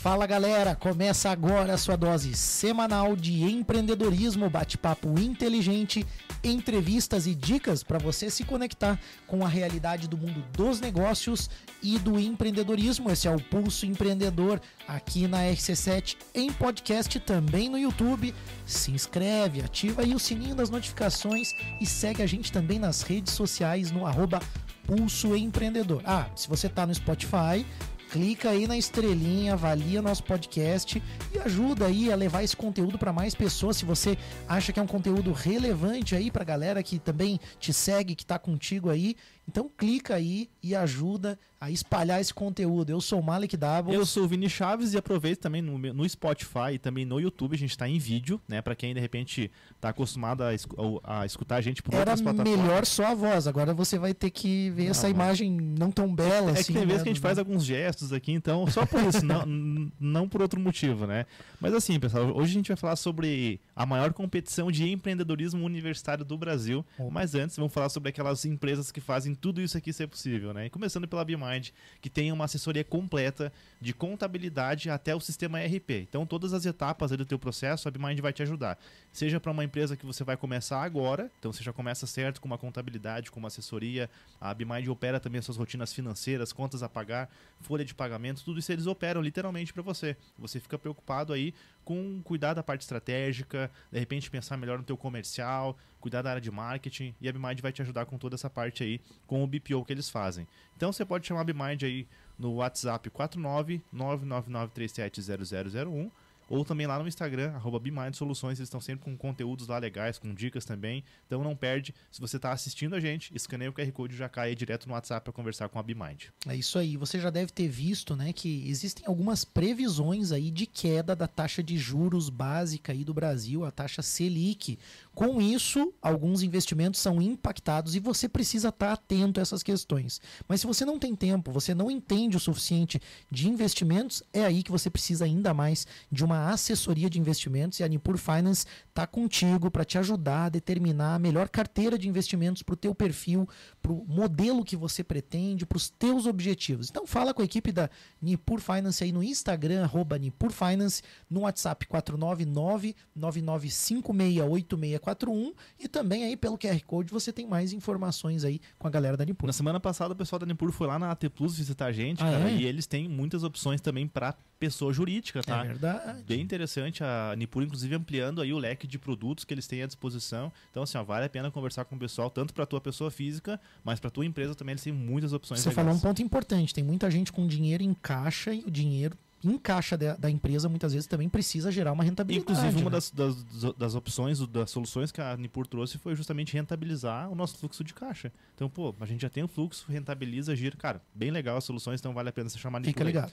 Fala galera, começa agora a sua dose semanal de empreendedorismo, bate-papo inteligente, entrevistas e dicas para você se conectar com a realidade do mundo dos negócios e do empreendedorismo. Esse é o Pulso Empreendedor aqui na RC7 em podcast também no YouTube. Se inscreve, ativa aí o sininho das notificações e segue a gente também nas redes sociais no arroba Pulso Empreendedor. Ah, se você está no Spotify, clica aí na estrelinha, avalia nosso podcast e ajuda aí a levar esse conteúdo para mais pessoas. Se você acha que é um conteúdo relevante aí para galera que também te segue, que está contigo aí, então clica aí e ajuda a espalhar esse conteúdo. Eu sou o Malik Doubles. Eu sou o Vini Chaves e aproveito também no, no Spotify e também no YouTube, a gente está em vídeo, né? Para quem de repente está acostumado a, a, escutar a gente por Era outras plataformas. melhor só a voz, agora você vai ter que ver Não, essa mas- imagem não tão bela É assim. que tem vezes né, que a gente faz alguns gestos aqui, então só por isso, não, não por outro motivo, né? Mas assim, pessoal, hoje a gente vai falar sobre a maior competição de empreendedorismo universitário do Brasil. Opa. Mas antes, vamos falar sobre aquelas empresas que fazem tudo isso aqui ser possível, né? E começando pela BeMind, que tem uma assessoria completa de contabilidade até o sistema ERP. Então, todas as etapas do teu processo, a BeMind vai te ajudar. Seja para uma empresa que você vai começar agora, então você já começa certo com uma contabilidade, com uma assessoria. A BeMind opera também as suas rotinas financeiras, contas a pagar, folha de pagamento, tudo isso eles operam literalmente para você. Você fica preocupado aí com cuidar da parte estratégica, de repente pensar melhor no teu comercial, cuidar da área de marketing, e a BeMind vai te ajudar com toda essa parte aí, com o BPO que eles fazem. Então você pode chamar a BeMind aí no WhatsApp 49999370001 ou também lá no Instagram, arroba eles estão sempre com conteúdos lá legais, com dicas também. Então não perde. Se você está assistindo a gente, escaneia o QR Code já cai direto no WhatsApp para conversar com a BeMind. É isso aí. Você já deve ter visto, né, que existem algumas previsões aí de queda da taxa de juros básica aí do Brasil, a taxa Selic. Com isso, alguns investimentos são impactados e você precisa estar atento a essas questões. Mas se você não tem tempo, você não entende o suficiente de investimentos, é aí que você precisa ainda mais de uma assessoria de investimentos e a Nipur Finance está contigo para te ajudar a determinar a melhor carteira de investimentos para o teu perfil, para o modelo que você pretende, para os teus objetivos. Então fala com a equipe da Nipur Finance aí no Instagram, arroba Nipur Finance, no WhatsApp 499-99568641 e também aí pelo QR Code você tem mais informações aí com a galera da Nipur. Na semana passada, o pessoal da Nipur foi lá na AT Plus visitar a gente, Ah, cara, é? e eles têm muitas opções também para pessoa jurídica, tá? É verdade. Bem interessante a Nipur, inclusive ampliando aí o leque de produtos que eles têm à disposição. Então, assim, ó, vale a pena conversar com o pessoal, tanto para tua pessoa física, mas para tua empresa também eles têm muitas opções Você legais. falou um ponto importante. Tem muita gente com dinheiro em caixa e o dinheiro em caixa da, da empresa muitas vezes também precisa gerar uma rentabilidade. Inclusive, uma né? das, das, das opções, das soluções que a Nipur trouxe foi justamente rentabilizar o nosso fluxo de caixa. Então, pô, a gente já tem o fluxo, rentabiliza, gira. Cara, bem legal as soluções, então vale a pena você chamar Nipur. Fica aí.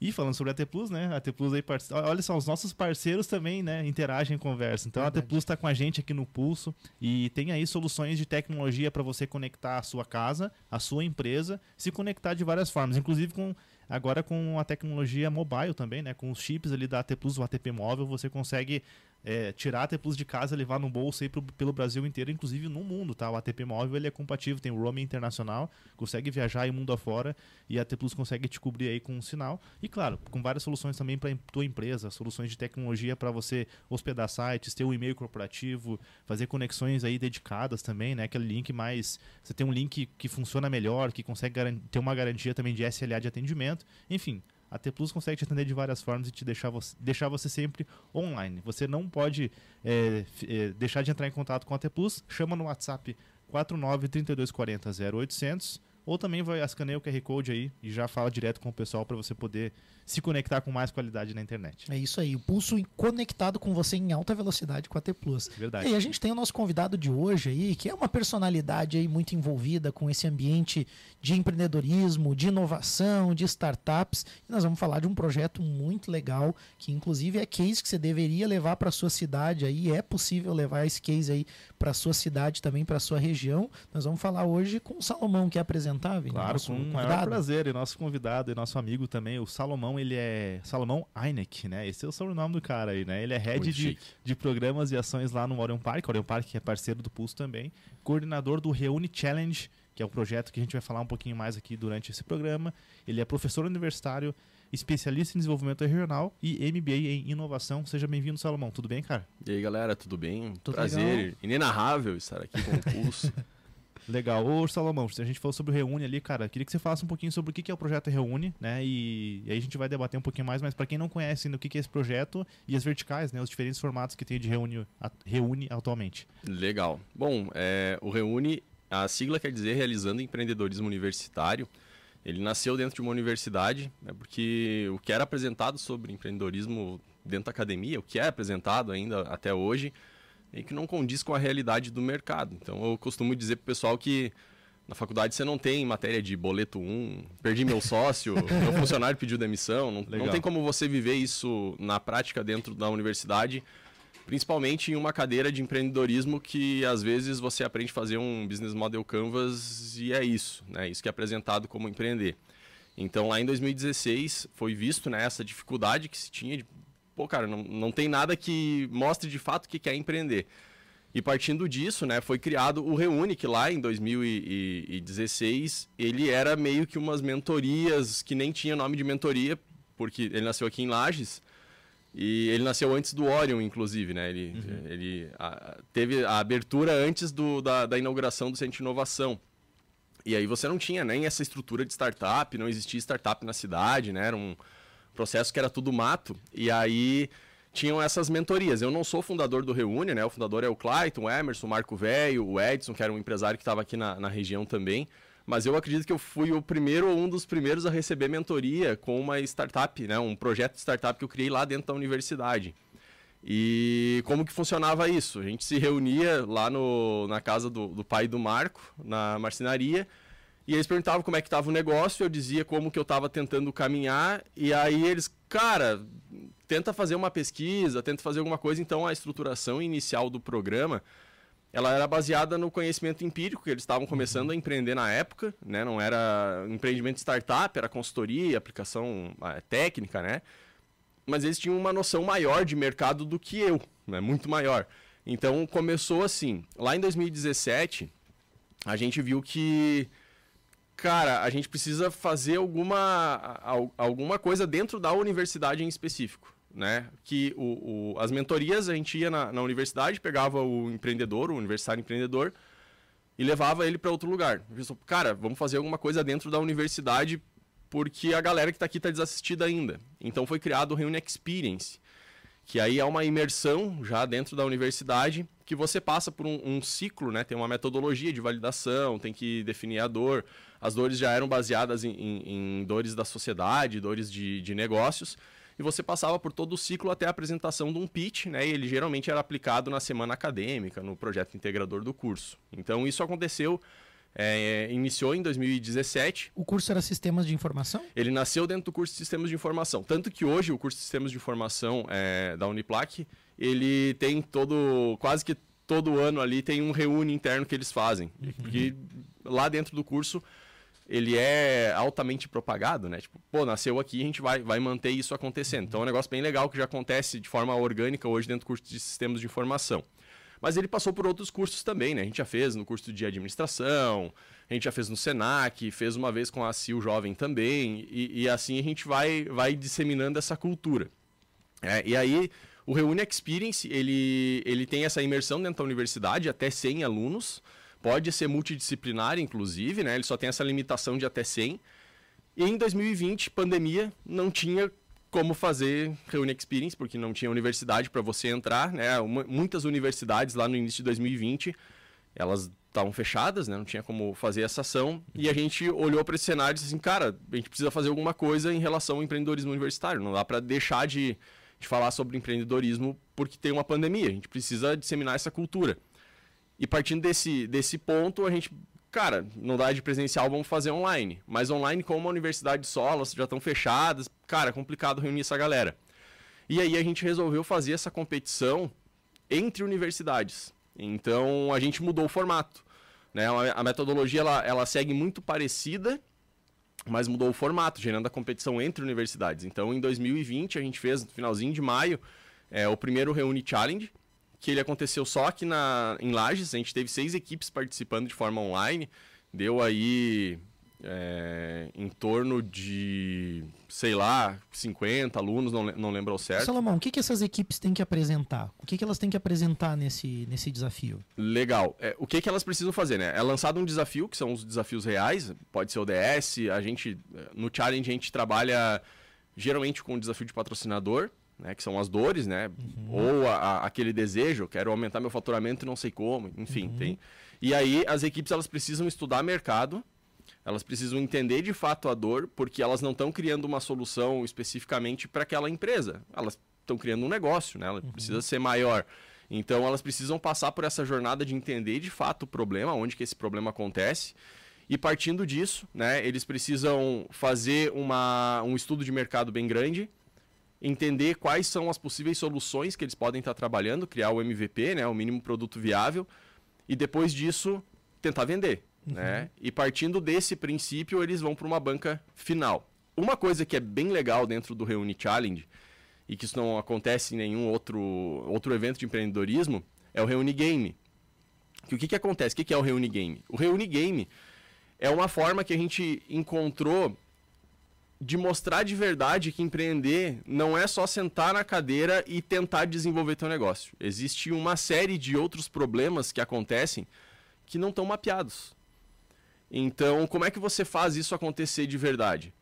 E falando sobre a T Plus, né? A T Plus aí, parce- olha só, os nossos parceiros também, né? Interagem e conversam. Então a T Verdade. Plus está com a gente aqui no Pulso e tem aí soluções de tecnologia para você conectar a sua casa, a sua empresa, se conectar de várias formas, inclusive com agora com a tecnologia mobile também, né? Com os chips ali da AT Plus, o ATP móvel, você consegue é, tirar Plus de casa, levar no bolso aí pro, pelo Brasil inteiro, inclusive no mundo, tá? O ATP móvel ele é compatível, tem o roaming internacional, consegue viajar aí mundo afora e a AT Plus consegue te cobrir aí com um sinal. E claro, com várias soluções também para tua empresa, soluções de tecnologia para você hospedar sites, ter um e-mail corporativo, fazer conexões aí dedicadas também, né? Aquele link mais, você tem um link que funciona melhor, que consegue ter uma garantia também de SLA de atendimento. Enfim, a T Plus consegue te atender de várias formas e te deixar você, deixar você sempre online. Você não pode é, é, deixar de entrar em contato com a T Plus, chama no WhatsApp 49 3240 0800 ou também vai escaneia o QR Code aí e já fala direto com o pessoal para você poder se conectar com mais qualidade na internet. É isso aí, o pulso conectado com você em alta velocidade com a T Plus. Verdade. E a gente tem o nosso convidado de hoje aí, que é uma personalidade aí muito envolvida com esse ambiente de empreendedorismo, de inovação, de startups. E nós vamos falar de um projeto muito legal, que inclusive é case que você deveria levar para sua cidade aí, é possível levar esse case aí para sua cidade também, para sua região. Nós vamos falar hoje com o Salomão que é apresentar, Vini, Claro, com o maior prazer. E nosso convidado e nosso amigo também, o Salomão, ele é Salomão Einek, né? Esse é o sobrenome do cara aí, né? Ele é head Muito de, chique. de programas e ações lá no Orion Park. Orion Park é parceiro do Pulso também. Coordenador do Reúne Challenge, que é o projeto que a gente vai falar um pouquinho mais aqui durante esse programa. Ele é professor universitário, especialista em desenvolvimento regional e MBA em inovação. Seja bem-vindo, Salomão. Tudo bem, cara? E aí, galera, tudo bem? Tudo Prazer legal. inenarrável estar aqui com o Pulso. Legal. Ô, Salomão, a gente falou sobre o Reúne ali, cara. Queria que você falasse um pouquinho sobre o que é o projeto Reúne, né? E, e aí a gente vai debater um pouquinho mais, mas para quem não conhece ainda o que é esse projeto e as verticais, né? Os diferentes formatos que tem de Reúne, Reúne atualmente. Legal. Bom, é, o Reúne, a sigla quer dizer Realizando Empreendedorismo Universitário. Ele nasceu dentro de uma universidade, né, porque o que era apresentado sobre empreendedorismo dentro da academia, o que é apresentado ainda até hoje, é que não condiz com a realidade do mercado. Então eu costumo dizer pro pessoal que na faculdade você não tem matéria de boleto 1, perdi meu sócio, meu funcionário pediu demissão, não, não tem como você viver isso na prática dentro da universidade, principalmente em uma cadeira de empreendedorismo que às vezes você aprende a fazer um business model canvas e é isso, né? Isso que é apresentado como empreender. Então lá em 2016 foi visto né, essa dificuldade que se tinha de, pô, cara, não, não tem nada que mostre de fato que que é empreender. E partindo disso, né, foi criado o Reúne, que lá em 2016 ele era meio que umas mentorias que nem tinha nome de mentoria, porque ele nasceu aqui em Lages. E ele nasceu antes do Orion, inclusive, né? Ele, ele a- teve a abertura antes do, da, da inauguração do Centro de Inovação. E aí você não tinha nem essa estrutura de startup, não existia startup na cidade, né? Era um processo que era tudo mato. E aí tinham essas mentorias. Eu não sou fundador do Reúne, né? O fundador é o Clayton, o Emerson, o Marco Velho, o Edson, que era um empresário que estava aqui na, na região também. Mas eu acredito que eu fui o primeiro ou um dos primeiros a receber mentoria com uma startup, né? Um projeto de startup que eu criei lá dentro da universidade. E como que funcionava isso? A gente se reunia lá no, na casa do, do pai do Marco, na marcenaria, e eles perguntavam como é que estava o negócio, eu dizia como que eu estava tentando caminhar, e aí eles, cara, tenta fazer uma pesquisa, tenta fazer alguma coisa, então a estruturação inicial do programa, ela era baseada no conhecimento empírico, que eles estavam começando a empreender na época, né? Não era empreendimento startup, era consultoria, aplicação ah, técnica, né? mas eles tinham uma noção maior de mercado do que eu, né? muito maior. Então começou assim. Lá em 2017, a gente viu que, cara, a gente precisa fazer alguma, al- alguma coisa dentro da universidade em específico. Né? Que o, o- as mentorias a gente ia na, na universidade, pegava o empreendedor, o universitário empreendedor, e levava ele para outro lugar. Pensou, cara, vamos fazer alguma coisa dentro da universidade porque a galera que está aqui está desassistida ainda. Então foi criado o Reúne Experience, que aí é uma imersão já dentro da universidade, que você passa por um, um ciclo, né? Tem uma metodologia de validação, tem que definir a dor. As dores já eram baseadas em, em- em dores da sociedade, dores de, de negócios. E você passava por todo o ciclo até a apresentação de um pitch, né? E ele geralmente era aplicado na semana acadêmica, no projeto integrador do curso. Então isso aconteceu, é, iniciou em 2017. O curso era Sistemas de Informação? Ele nasceu dentro do curso de Sistemas de Informação. Tanto que hoje o curso de Sistemas de Informação é, da Uniplac, ele tem todo, quase que todo ano ali tem um reúne interno que eles fazem. Porque lá dentro do curso ele é altamente propagado, né? Tipo, pô, nasceu aqui, a gente vai, vai manter isso acontecendo. Então é um negócio bem legal que já acontece de forma orgânica hoje dentro do curso de Sistemas de Informação. Mas ele passou por outros cursos também, né? A gente já fez no curso de administração, a gente já fez no Senac, fez uma vez com a CIL Jovem também, e, e assim a gente vai, vai disseminando essa cultura. É, e aí, o Reúne Experience, ele, ele tem essa imersão dentro da universidade, até 100 alunos, pode ser multidisciplinar, inclusive, né? Ele só tem essa limitação de até 100. E em 2020, pandemia, não tinha como fazer Reúne Experience, porque não tinha universidade para você entrar, né? Uma- muitas universidades lá no início de 2020, elas estavam fechadas, né? Não tinha como fazer essa ação. E a gente olhou para esse cenário e disse assim, cara, a gente precisa fazer alguma coisa em relação ao empreendedorismo universitário. Não dá para deixar de, de falar sobre empreendedorismo porque tem uma pandemia. A gente precisa disseminar essa cultura. E partindo desse, desse ponto, a gente, cara, não dá de presencial, vamos fazer online. Mas online, como uma universidade só, elas já estão fechadas, cara, é complicado reunir essa galera. E aí a gente resolveu fazer essa competição entre universidades. Então a gente mudou o formato. Né? A metodologia ela, ela segue muito parecida, mas mudou o formato, gerando a competição entre universidades. Então em 2020 a gente fez, no finalzinho de maio, é, o primeiro Reúne Challenge, que ele aconteceu só aqui na, em Lages. A gente teve seis equipes participando de forma online. Deu aí é, em torno de, sei lá, 50 alunos, não, não lembro ao certo. Salomão, o que, que essas equipes têm que apresentar? O que, que elas têm que apresentar nesse, nesse desafio? Legal. É, o que, que elas precisam fazer, né? É lançado um desafio, que são os desafios reais, pode ser ODS, a gente, no Challenge a gente trabalha geralmente com o desafio de patrocinador, né, que são as dores, né? Uhum. Ou a, a, aquele desejo, quero aumentar meu faturamento e não sei como, enfim, uhum. tem. E aí as equipes elas precisam estudar mercado, elas precisam entender de fato a dor, porque elas não estão criando uma solução especificamente para aquela empresa. Elas estão criando um negócio, né? Ela uhum. precisa ser maior. Então elas precisam passar por essa jornada de entender de fato o problema, onde que esse problema acontece. E partindo disso, né, eles precisam fazer uma, um estudo de mercado bem grande, entender quais são as possíveis soluções que eles podem estar trabalhando, criar o MVP, né, o mínimo produto viável, e depois disso tentar vender. Uhum. Né? E partindo desse princípio, eles vão para uma banca final. Uma coisa que é bem legal dentro do Reuni Challenge, e que isso não acontece em nenhum outro, outro evento de empreendedorismo, é o Reuni Game. Que o que, que acontece? O que, que é o Reuni Game? O Reuni Game é uma forma que a gente encontrou de mostrar de verdade que empreender não é só sentar na cadeira e tentar desenvolver teu negócio. Existe uma série de outros problemas que acontecem que não estão mapeados. Então, como é que você faz isso acontecer de verdade?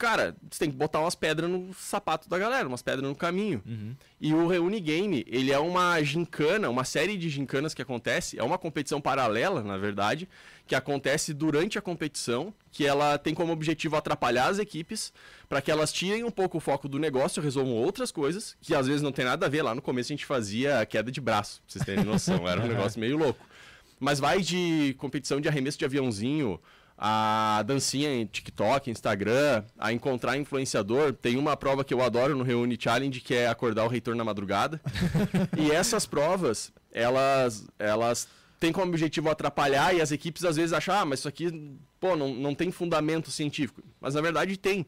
Cara, você tem que botar umas pedras no sapato da galera, umas pedras no caminho. Uhum. E o Reúne Game, ele é uma gincana, uma série de gincanas que acontece, é uma competição paralela, na verdade, que acontece durante a competição, que ela tem como objetivo atrapalhar as equipes, para que elas tirem um pouco o foco do negócio, resolvam outras coisas, que às vezes não tem nada a ver. Lá no começo a gente fazia queda de braço, pra vocês terem noção, era um negócio meio louco. Mas vai de competição de arremesso de aviãozinho, a dancinha em TikTok, Instagram, a encontrar influenciador. Tem uma prova que eu adoro no Reúne Challenge, que é acordar o reitor na madrugada. e essas provas, elas, elas têm como objetivo atrapalhar e as equipes às vezes acham, ah, mas isso aqui, pô, não, não tem fundamento científico. Mas na verdade tem.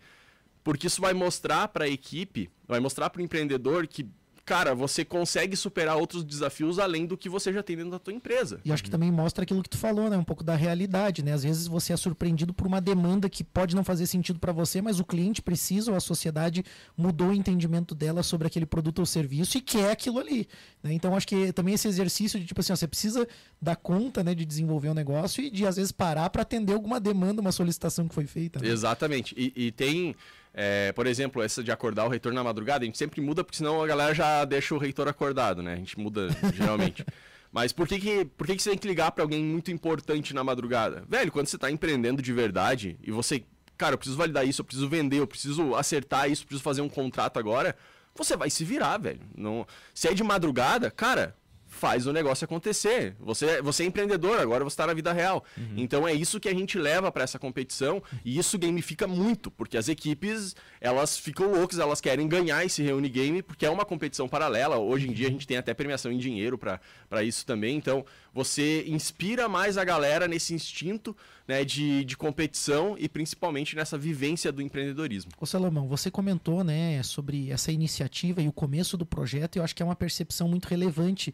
Porque isso vai mostrar para a equipe, vai mostrar para o empreendedor que cara, você consegue superar outros desafios além do que você já tem dentro da tua empresa. E acho que também mostra aquilo que tu falou, né? Um pouco da realidade, né? Às vezes você é surpreendido por uma demanda que pode não fazer sentido para você, mas o cliente precisa ou a sociedade mudou o entendimento dela sobre aquele produto ou serviço e quer aquilo ali. Né? Então acho que também esse exercício de tipo assim, ó, você precisa dar conta, né, de desenvolver um negócio e de às vezes parar para atender alguma demanda, uma solicitação que foi feita. Né? Exatamente. E, e tem é, por exemplo, essa de acordar o reitor na madrugada, a gente sempre muda, porque senão a galera já deixa o reitor acordado, né? A gente muda geralmente. Mas por que, que, por que, que você tem que ligar para alguém muito importante na madrugada? Velho, quando você está empreendendo de verdade e você, cara, eu preciso validar isso, eu preciso vender, eu preciso acertar isso, eu preciso fazer um contrato agora, você vai se virar, velho. Não... Se é de madrugada, cara, faz o negócio acontecer. Você, você é empreendedor, agora você está na vida real. Uhum. Então é isso que a gente leva para essa competição e isso gamifica muito, porque as equipes elas ficam loucas, elas querem ganhar esse Reúne Game, porque é uma competição paralela. Hoje em dia a gente tem até premiação em dinheiro para isso também. Então você inspira mais a galera nesse instinto né, de, de competição e principalmente nessa vivência do empreendedorismo. Ô Salomão, você comentou né, sobre essa iniciativa e o começo do projeto, e eu acho que é uma percepção muito relevante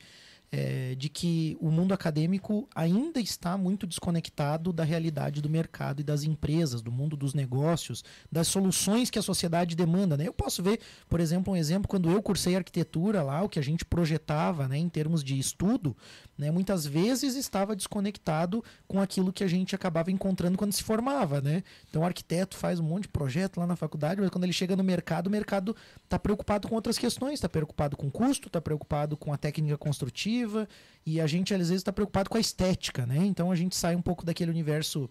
é, de que o mundo acadêmico ainda está muito desconectado da realidade do mercado e das empresas, do mundo dos negócios, das soluções que a sociedade demanda. Né? Eu posso ver, por exemplo, um exemplo, quando eu cursei arquitetura lá, o que a gente projetava né, em termos de estudo, né, muitas vezes estava desconectado com aquilo que a gente acabava encontrando quando se formava. Né? Então o arquiteto faz um monte de projeto lá na faculdade, mas quando ele chega no mercado, o mercado está preocupado com outras questões, está preocupado com custo, está preocupado com a técnica construtiva, e a gente às vezes está preocupado com a estética, né? Então a gente sai um pouco daquele universo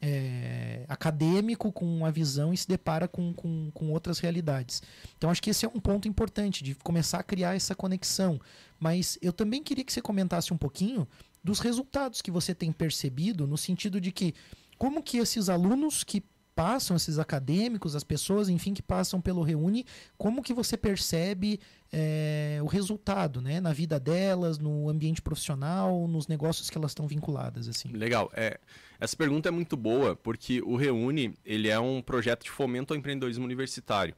é, acadêmico com uma visão e se depara com, com, com, outras realidades. Então acho que esse é um ponto importante de começar a criar essa conexão. Mas eu também queria que você comentasse um pouquinho dos resultados que você tem percebido no sentido de que como que esses alunos que passam, esses acadêmicos, as pessoas, enfim, que passam pelo Reúne, como que você percebe é, o resultado, né, na vida delas, no ambiente profissional, nos negócios que elas estão vinculadas, assim? Legal. É, essa pergunta é muito boa, porque o Reúne, ele é um projeto de fomento ao empreendedorismo universitário.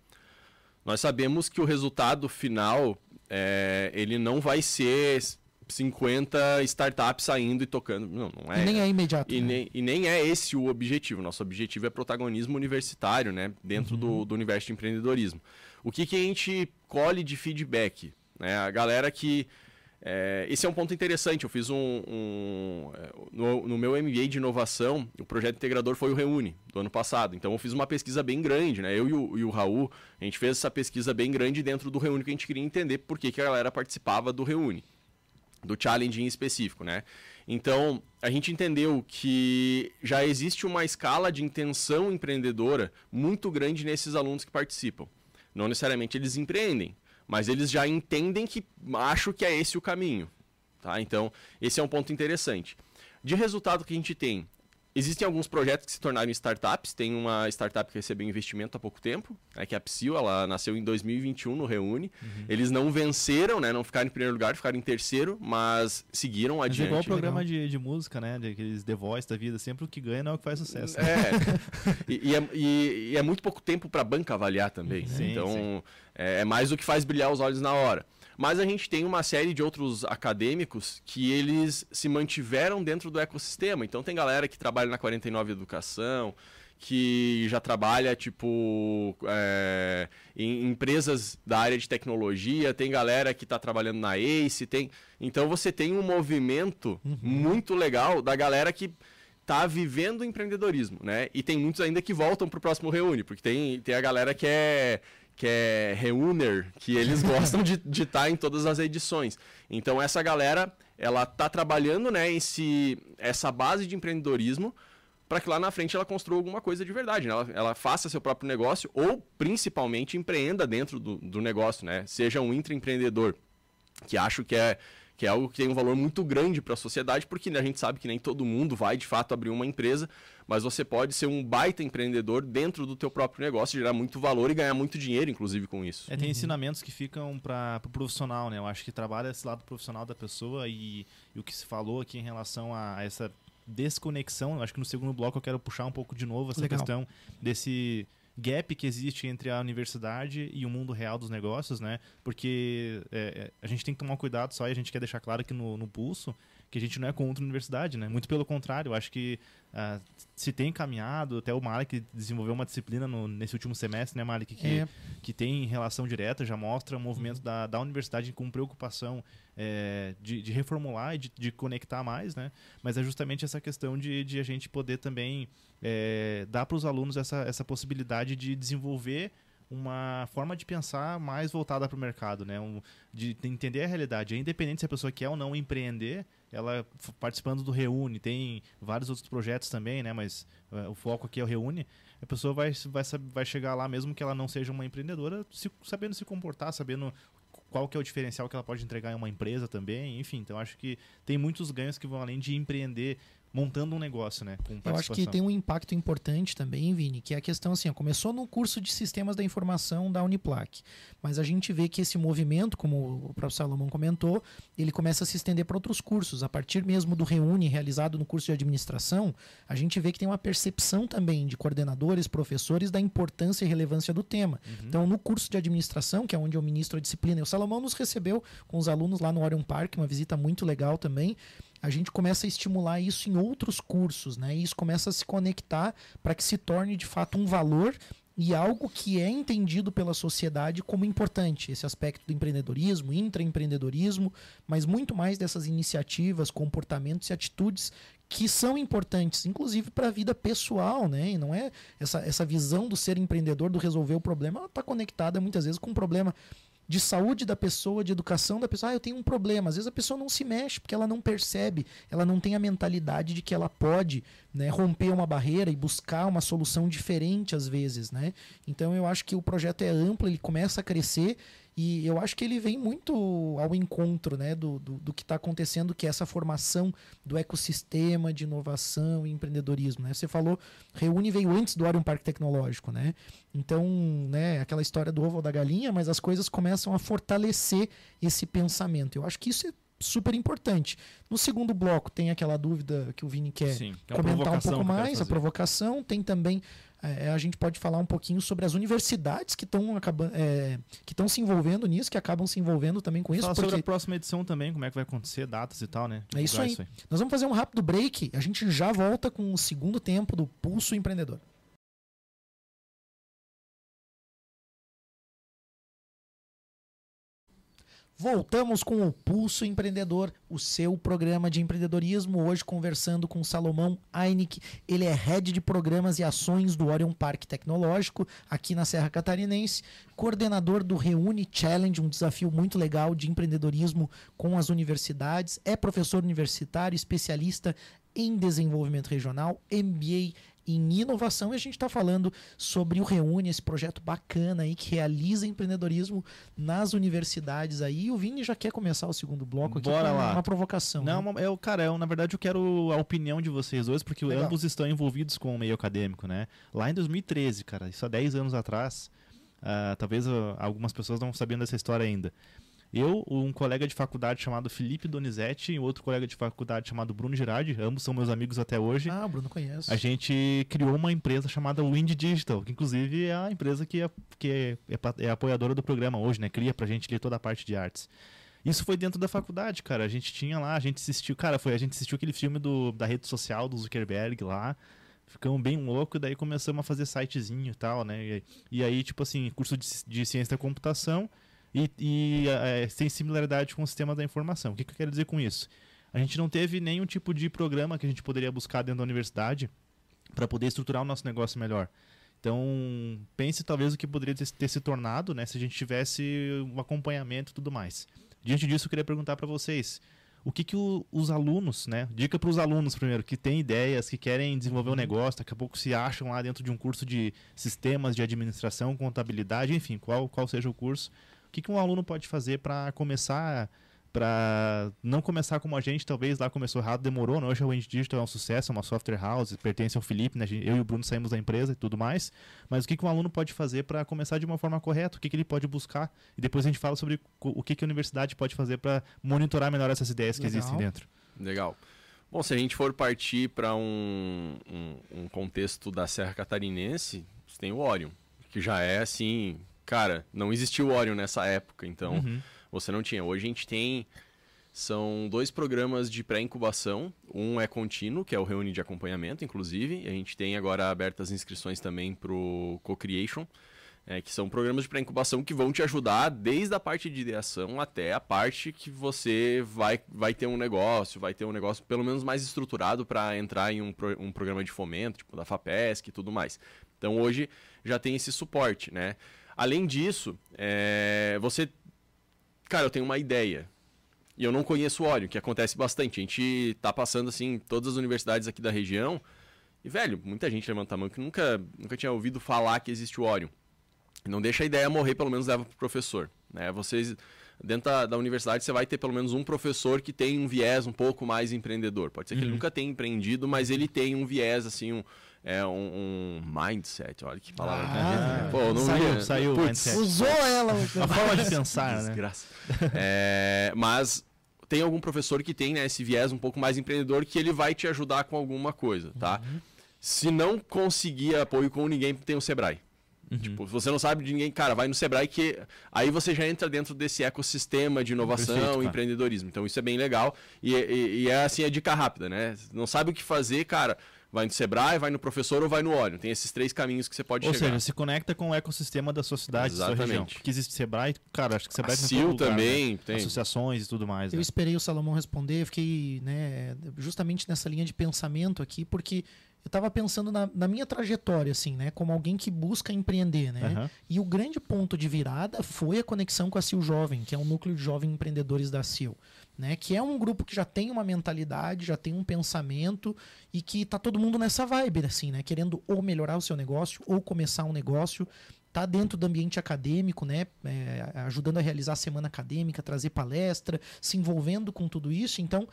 Nós sabemos que o resultado final, é, ele não vai ser 50 startups saindo e tocando. Não, não é. E nem é imediato. E, né? nem, e nem é esse o objetivo. Nosso objetivo é protagonismo universitário, né? Dentro do, do universo de empreendedorismo. O que, que a gente colhe de feedback? Né? A galera que. é, esse é um ponto interessante. Eu fiz um. um, é, no, no meu MBA de inovação, o projeto integrador foi o Reúne, do ano passado. Então eu fiz uma pesquisa bem grande, né? Eu e o, e o Raul, a gente fez essa pesquisa bem grande dentro do Reúne, que a gente queria entender por que, que a galera participava do Reúne do challenge em específico, né? Então, a gente entendeu que já existe uma escala de intenção empreendedora muito grande nesses alunos que participam. Não necessariamente eles empreendem, mas eles já entendem que acho que é esse o caminho, tá? Então, esse é um ponto interessante. De resultado que a gente tem, existem alguns projetos que se tornaram startups. Tem uma startup que recebeu investimento há pouco tempo, né, que é a Psyll, ela nasceu em 2021 no Reúne. Eles não venceram, né, não ficaram em primeiro lugar, ficaram em terceiro, mas seguiram Mas é adiante. igual o programa de, de música, né? De aqueles The Voice da vida. Sempre o que ganha não é o que faz sucesso. É. e, e é, e- e é muito pouco tempo para a banca avaliar também. né? Sim, então, sim. É, é mais o que faz brilhar os olhos na hora. Mas a gente tem uma série de outros acadêmicos que eles se mantiveram dentro do ecossistema. Então, tem galera que trabalha na 49 Educação, que já trabalha, tipo, é, em empresas da área de tecnologia, tem galera que está trabalhando na ACE, tem... Então, você tem um movimento muito legal da galera que tá vivendo o empreendedorismo, né? E tem muitos ainda que voltam pro próximo Reúne, porque tem, tem a galera que é que é reuner, que eles gostam de estar em todas as edições. Então essa galera, ela tá trabalhando, né, esse, essa base de empreendedorismo para que lá na frente ela construa alguma coisa de verdade, né? ela, ela faça seu próprio negócio ou principalmente empreenda dentro do, do negócio, né? Seja um intraempreendedor, que acho que é que é algo que tem um valor muito grande para a sociedade, porque a gente sabe que nem todo mundo vai de fato abrir uma empresa, mas você pode ser um baita empreendedor dentro do teu próprio negócio, gerar muito valor e ganhar muito dinheiro, inclusive, com isso. É, tem ensinamentos que ficam para o pro profissional, né? Eu acho que trabalha esse lado profissional da pessoa e, e o que se falou aqui em relação a, a essa desconexão. Eu acho que no segundo bloco eu quero puxar um pouco de novo essa Legal. questão desse gap que existe entre a universidade e o mundo real dos negócios, né? Porque é, é, a gente tem que tomar cuidado só e a gente quer deixar claro aqui no, no pulso que a gente não é contra a universidade, né? Muito pelo contrário, eu acho que ah, se tem caminhado, até o Malik desenvolveu uma disciplina no- nesse último semestre, né, Malik, que, É. que tem relação direta, já mostra o movimento da, da universidade com preocupação é, de, de reformular e de, de conectar mais, né? Mas é justamente essa questão de, de a gente poder também é, dar para os alunos essa, essa possibilidade de desenvolver uma forma de pensar mais voltada para o mercado, né? Um, de, de entender a realidade. É independente se a pessoa quer ou não empreender, ela participando do Reúne, tem vários outros projetos também, né? Mas é, o foco aqui é o Reúne. A pessoa vai, vai, vai chegar lá, mesmo que ela não seja uma empreendedora, se- sabendo se comportar, sabendo qual que é o diferencial que ela pode entregar em uma empresa também, enfim. Então acho que tem muitos ganhos que vão além de empreender montando um negócio, né? Eu acho que tem um impacto importante também, Vini, que é a questão assim, começou no curso de Sistemas da Informação da Uniplac, mas a gente vê que esse movimento, como o professor Salomão comentou, ele começa a se estender para outros cursos. A partir mesmo do Reúne, realizado no curso de Administração, a gente vê que tem uma percepção também de coordenadores, professores, da importância e relevância do tema. Então, no curso de Administração, que é onde eu ministro a disciplina, e o Salomão nos recebeu com os alunos lá no Orion Park, uma visita muito legal também, a gente começa a estimular isso em outros cursos, né? E isso começa a se conectar para que se torne de fato um valor e algo que é entendido pela sociedade como importante, esse aspecto do empreendedorismo, intraempreendedorismo, mas muito mais dessas iniciativas, comportamentos e atitudes que são importantes, inclusive para a vida pessoal, né? E não é essa, essa visão do ser empreendedor, do resolver o problema, ela está conectada muitas vezes com um problema de saúde da pessoa, de educação da pessoa. Ah, eu tenho um problema. Às vezes a pessoa não se mexe porque ela não percebe, ela não tem a mentalidade de que ela pode né, romper uma barreira e buscar uma solução diferente às vezes, né? Então eu acho que o projeto é amplo, ele começa a crescer e eu acho que ele vem muito ao encontro né, do, do, do que está acontecendo, que é essa formação do ecossistema de inovação e empreendedorismo. Né? Você falou, Reúne veio antes do Orion Parque Tecnológico, né? Então, né, aquela história do ovo ou da galinha, mas as coisas começam a fortalecer esse pensamento. Eu acho que isso é super importante. No segundo bloco tem aquela dúvida que o Vini quer Sim, que é comentar um pouco mais, a provocação. Tem também é, a gente pode falar um pouquinho sobre as universidades que estão acabando, é, que estão se envolvendo nisso, que acabam se envolvendo também com isso, Falar porque sobre a próxima edição também, como é que vai acontecer, datas e tal, né? É isso Divulgar aí. nós vamos fazer um rápido break. A gente já volta com o segundo tempo do Pulso Empreendedor. Voltamos com o Pulso Empreendedor, o seu programa de empreendedorismo. Hoje conversando com Salomão Einig. Ele é head de programas e ações do Orion Parque Tecnológico, aqui na Serra Catarinense. Coordenador do Reúne Challenge, um desafio muito legal de empreendedorismo com as universidades. É professor universitário, especialista em desenvolvimento regional, MBA em inovação e a gente está falando sobre o Reúne, esse projeto bacana aí que realiza empreendedorismo nas universidades aí. E o Vini já quer começar o segundo bloco aqui Bora lá. uma provocação. Não, né? eu, cara, eu, na verdade eu quero a opinião de vocês dois, porque Legal. ambos estão envolvidos com o meio acadêmico, né? Lá em 2013, cara, isso há 10 anos atrás, ah, talvez ah, algumas pessoas não sabiam dessa história ainda. Eu, um colega de faculdade chamado Felipe Donizete e outro colega de faculdade chamado Bruno Girardi, ambos são meus amigos até hoje, Ah, Bruno conheço. a gente criou uma empresa chamada Wind Digital, que inclusive é a empresa que é, que é, é é apoiadora do programa hoje, né? Cria pra gente ali toda a parte de artes. Isso foi dentro da faculdade, cara. A gente tinha lá, a gente assistiu, cara, foi, a gente assistiu aquele filme do, da rede social do Zuckerberg lá. Ficamos bem loucos, daí começamos a fazer sitezinho e tal, né? E, e aí, tipo assim, curso de, de ciência da computação e, e é, tem similaridade com o sistema da informação. O que, que eu quero dizer com isso? A gente não teve nenhum tipo de programa que a gente poderia buscar dentro da universidade para poder estruturar o nosso negócio melhor. Então, pense talvez o que poderia ter, ter se tornado, né, se a gente tivesse um acompanhamento e tudo mais. Diante disso, eu queria perguntar para vocês, o que que o- os alunos, né, dica para os alunos primeiro, que têm ideias, que querem desenvolver um negócio, daqui a pouco se acham lá dentro de um curso de sistemas de administração, contabilidade, enfim, qual, qual seja o curso, o que, que um aluno pode fazer para começar para não começar como a gente, talvez lá começou errado, demorou, né? hoje a Wind Digital é um sucesso, é uma software house, pertence ao Felipe, né? Eu e o Bruno saímos da empresa e tudo mais, mas o que, que um aluno pode fazer para começar de uma forma correta, o que, que ele pode buscar, e depois a gente fala sobre o que, que a universidade pode fazer para monitorar melhor essas ideias que Legal. existem dentro. Legal. Bom, se a gente for partir para um, um, um contexto da Serra Catarinense, você tem o Orion, que já é assim, cara, não existiu o Orion nessa época, então Uhum. você não tinha. Hoje a gente tem são dois programas de pré-incubação. Um é contínuo, que é o Reúne de Acompanhamento, inclusive. E a gente tem agora abertas inscrições também para o Co-Creation, é, que são programas de pré-incubação que vão te ajudar desde a parte de ideação até a parte que você vai, vai ter um negócio, vai ter um negócio pelo menos mais estruturado para entrar em um, pro- um programa de fomento, tipo da FAPESC e tudo mais. Então hoje já tem esse suporte, né? Além disso, é, você cara, eu tenho uma ideia. E eu não conheço o óleo, que acontece bastante. A gente tá passando, assim, em todas as universidades aqui da região. E, velho, muita gente levanta a mão que nunca, nunca tinha ouvido falar que existe o óleo. Não deixa a ideia morrer, pelo menos leva pro professor. Né? Vocês, dentro da, da universidade, você vai ter pelo menos um professor que tem um viés um pouco mais empreendedor. Pode ser que ele nunca tenha empreendido, mas ele tem um viés, assim, um, é, um, um mindset. Olha que palavra Ah, né? Pô, eu não saiu, via. saiu o Putz, mindset. Usou ela. A forma de pensar, né? Desgraça. É, mas tem algum professor que tem né, esse viés um pouco mais empreendedor que ele vai te ajudar com alguma coisa, tá? Se não conseguir apoio com ninguém, tem o Sebrae. Tipo, se você não sabe de ninguém, cara, vai no Sebrae que aí você já entra dentro desse ecossistema de inovação, Perfeito, cara. empreendedorismo. Então isso é bem legal e, e- e é assim a dica rápida, né? Não sabe o que fazer, cara, vai no Sebrae, vai no professor ou vai no óleo. Tem esses três caminhos que você pode Ou chegar. seja, se conecta com o ecossistema da sua cidade, da sua região. Exatamente. Porque existe Sebrae, cara, acho que Sebrae a tem todo lugar, também né? tem. Associações e tudo mais. Eu né? esperei o Salomão responder, fiquei né, justamente nessa linha de pensamento aqui, porque eu estava pensando na, na minha trajetória, assim, né? Como alguém que busca empreender, né? Aham. E o grande ponto de virada foi a conexão com a CIL Jovem, que é um núcleo de jovens empreendedores da CIL. Né, que é um grupo que já tem uma mentalidade, já tem um pensamento e que tá todo mundo nessa vibe, assim, né? Querendo ou melhorar o seu negócio ou começar um negócio, tá dentro do ambiente acadêmico, né? é, ajudando a realizar a semana acadêmica, trazer palestra, se envolvendo com tudo isso. Então,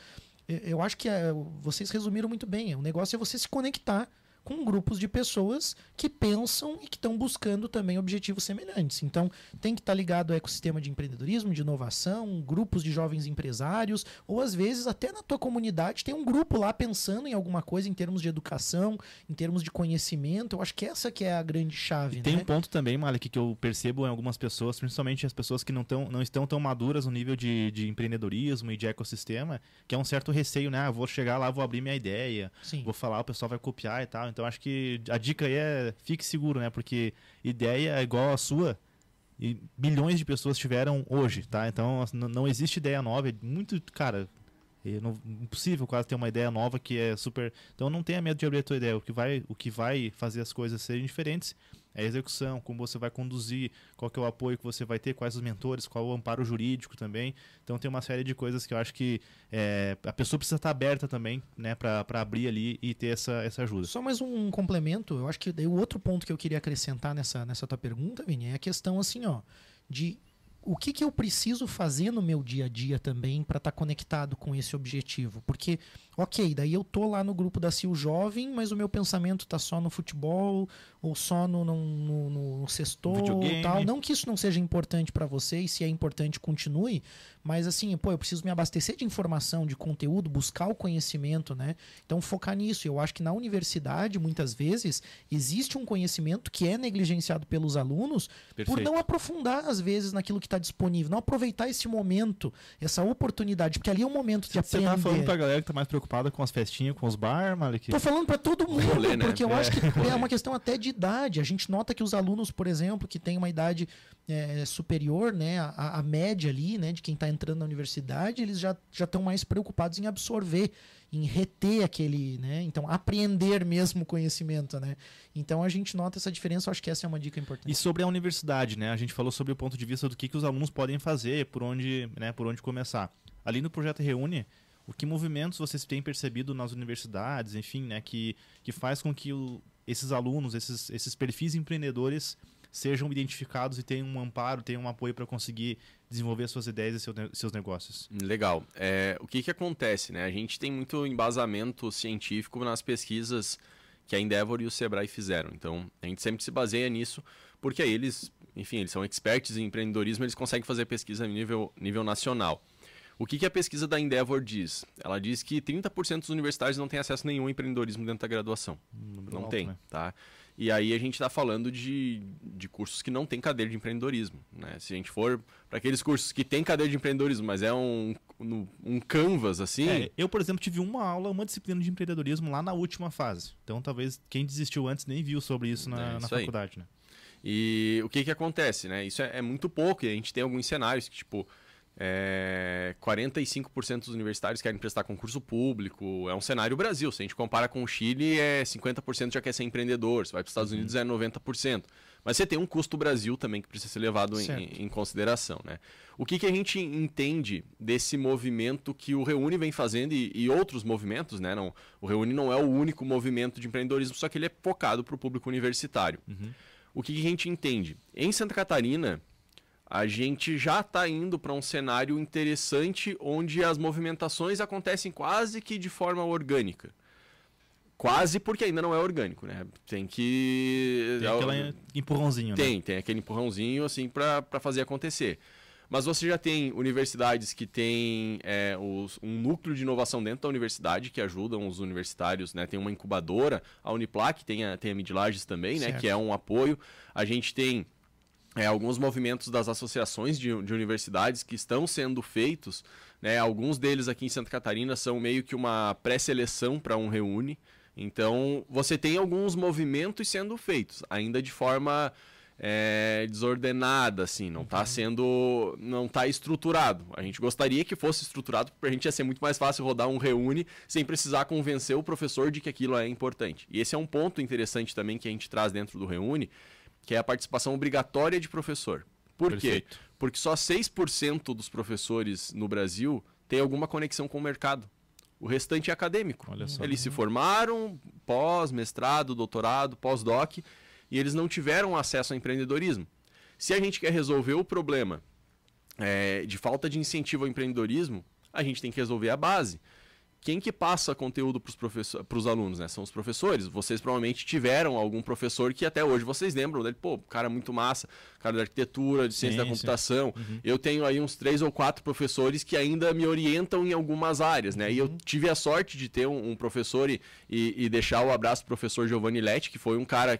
eu- acho que é, vocês resumiram muito bem. O negócio é você se conectar com grupos de pessoas que pensam e que estão buscando também objetivos semelhantes. Então, tem que estar tá ligado ao ecossistema de empreendedorismo, de inovação, grupos de jovens empresários, ou às vezes até na tua comunidade tem um grupo lá pensando em alguma coisa em termos de educação, em termos de conhecimento. Eu acho que essa que é a grande chave, Tem né? um ponto também, Malik, que eu percebo em algumas pessoas, principalmente as pessoas que não, tão, não estão tão maduras no nível de, de empreendedorismo e de ecossistema, que é um certo receio, né? Ah, vou chegar lá, vou abrir minha ideia, Sim. vou falar, o pessoal vai copiar e tal. Então acho que a dica aí é fique seguro, né? Porque ideia é igual a sua. E bilhões de pessoas tiveram hoje, tá? Então não- não existe ideia nova. É muito, cara, é não- impossível quase ter uma ideia nova que é super. Então não tenha medo de abrir a tua ideia. O que vai, o que vai fazer as coisas serem diferentes é a execução, como você vai conduzir, qual que é o apoio que você vai ter, quais os mentores, qual o amparo jurídico também. Então tem uma série de coisas que eu acho que é, a pessoa precisa estar aberta também, né, para abrir ali e ter essa, essa ajuda. Só mais um complemento, eu acho que o outro ponto que eu queria acrescentar nessa, nessa tua pergunta, Vini, é a questão assim, ó, de o que, que eu preciso fazer no meu dia a dia também para estar conectado com esse objetivo. Porque, ok, daí eu tô lá no grupo da CIL Jovem, mas o meu pensamento tá só no futebol, ou só no, no, no, no, Videogame. tal. Não que isso não seja importante para você, e se é importante, continue. Mas assim, pô, eu preciso me abastecer de informação, de conteúdo, buscar o conhecimento, né? Então focar nisso. Eu acho que na universidade, muitas vezes, existe um conhecimento que é negligenciado pelos alunos por Perfeito. não aprofundar, às vezes, naquilo que está disponível. Não aproveitar esse momento, essa oportunidade, porque ali é um momento de Você aprender. tá falando pra galera que tá mais preocupada com as festinhas, com os bar, Malik? Tô falando para todo mundo, rolê, né? porque eu É, acho que é uma questão até de idade. A gente nota que os alunos, por exemplo, que têm uma idade é, superior, né, a, a média ali, né, de quem está entrando na universidade, eles já já estão mais preocupados em absorver, em reter aquele, né, então apreender mesmo o conhecimento, né. Então a gente nota essa diferença. Eu acho que essa é uma dica importante. E sobre a universidade, né? A gente falou sobre o ponto de vista do que, que os alunos podem fazer, por onde, né, por onde começar. Ali no projeto Reúne, o que movimentos vocês têm percebido nas universidades, enfim, né, que, que faz com que o- esses alunos, esses, esses perfis empreendedores sejam identificados e tenham um amparo, tenham um apoio para conseguir desenvolver suas ideias e seu seus negócios. Legal. É, o que, que acontece, né? A gente tem muito embasamento científico nas pesquisas que a Endeavor e o Sebrae fizeram. Então, a gente sempre se baseia nisso, porque aí eles, enfim, eles são experts em empreendedorismo, eles conseguem fazer pesquisa a nível, nível nacional. O que, que a pesquisa da Endeavor diz? Ela diz que 30% dos universitários não têm acesso nenhum ao empreendedorismo dentro da graduação. Um número Não alto, tem, né? tá? E aí a gente está falando de, de cursos que não tem cadeira de empreendedorismo, né? Se a gente for para aqueles cursos que tem cadeira de empreendedorismo, mas é um, um, um canvas, assim... É, eu, por exemplo, tive uma aula, uma disciplina de empreendedorismo lá na última fase. Então, talvez quem desistiu antes nem viu sobre isso na, É, na isso aí. faculdade, né? E o que que acontece, né? Isso é, é muito pouco e a gente tem alguns cenários que, tipo, é, 45% dos universitários querem prestar concurso público. É um cenário Brasil. Se a gente compara com o Chile, é 50% já quer ser empreendedor. Se vai para os Estados Unidos, é 90%. Mas você tem um custo Brasil também que precisa ser levado em, em consideração, né? O que, que a gente entende desse movimento que o Reúne vem fazendo e, e outros movimentos, né? Não, o Reúne não é o único movimento de empreendedorismo, só que ele é focado para o público universitário. O que, que a gente entende? Em Santa Catarina, a gente já está indo para um cenário interessante onde as movimentações acontecem quase que de forma orgânica. Quase porque ainda não é orgânico, né? Tem que. Tem aquele empurrãozinho, né? Tem, tem aquele empurrãozinho assim para fazer acontecer. Mas você já tem universidades que têm é, os- um núcleo de inovação dentro da universidade que ajudam os universitários, né? Tem uma incubadora, a Uniplac tem a, tem a Midlages também, né? Certo. Que é um apoio. A gente tem é, alguns movimentos das associações de, de universidades que estão sendo feitos. Né? Alguns deles aqui em Santa Catarina são meio que uma pré-seleção para um reúne. Então, você tem alguns movimentos sendo feitos, ainda de forma é, desordenada, assim, não está sendo, não está estruturado. A gente gostaria que fosse estruturado, porque a gente ia ser muito mais fácil rodar um reúne sem precisar convencer o professor de que aquilo é importante. E esse é um ponto interessante também que a gente traz dentro do reúne, que é a participação obrigatória de professor. Por quê? Perfeito. Porque só 6% dos professores no Brasil tem alguma conexão com o mercado. O restante é acadêmico. Eles se formaram, pós, mestrado, doutorado, pós-doc, e eles não tiveram acesso ao empreendedorismo. Se a gente quer resolver o problema é, de falta de incentivo ao empreendedorismo, a gente tem que resolver a base, quem que passa conteúdo para os alunos, né? São os professores. Vocês provavelmente tiveram algum professor que até hoje vocês lembram dele, pô, cara muito massa, cara da arquitetura, de ciência sim, da computação. Uhum. Eu tenho aí uns três ou quatro professores que ainda me orientam em algumas áreas, né? Uhum. E eu uhum. tive a sorte de ter um, um professor e, e, e, deixar o abraço pro professor Giovanni Letti, que foi um cara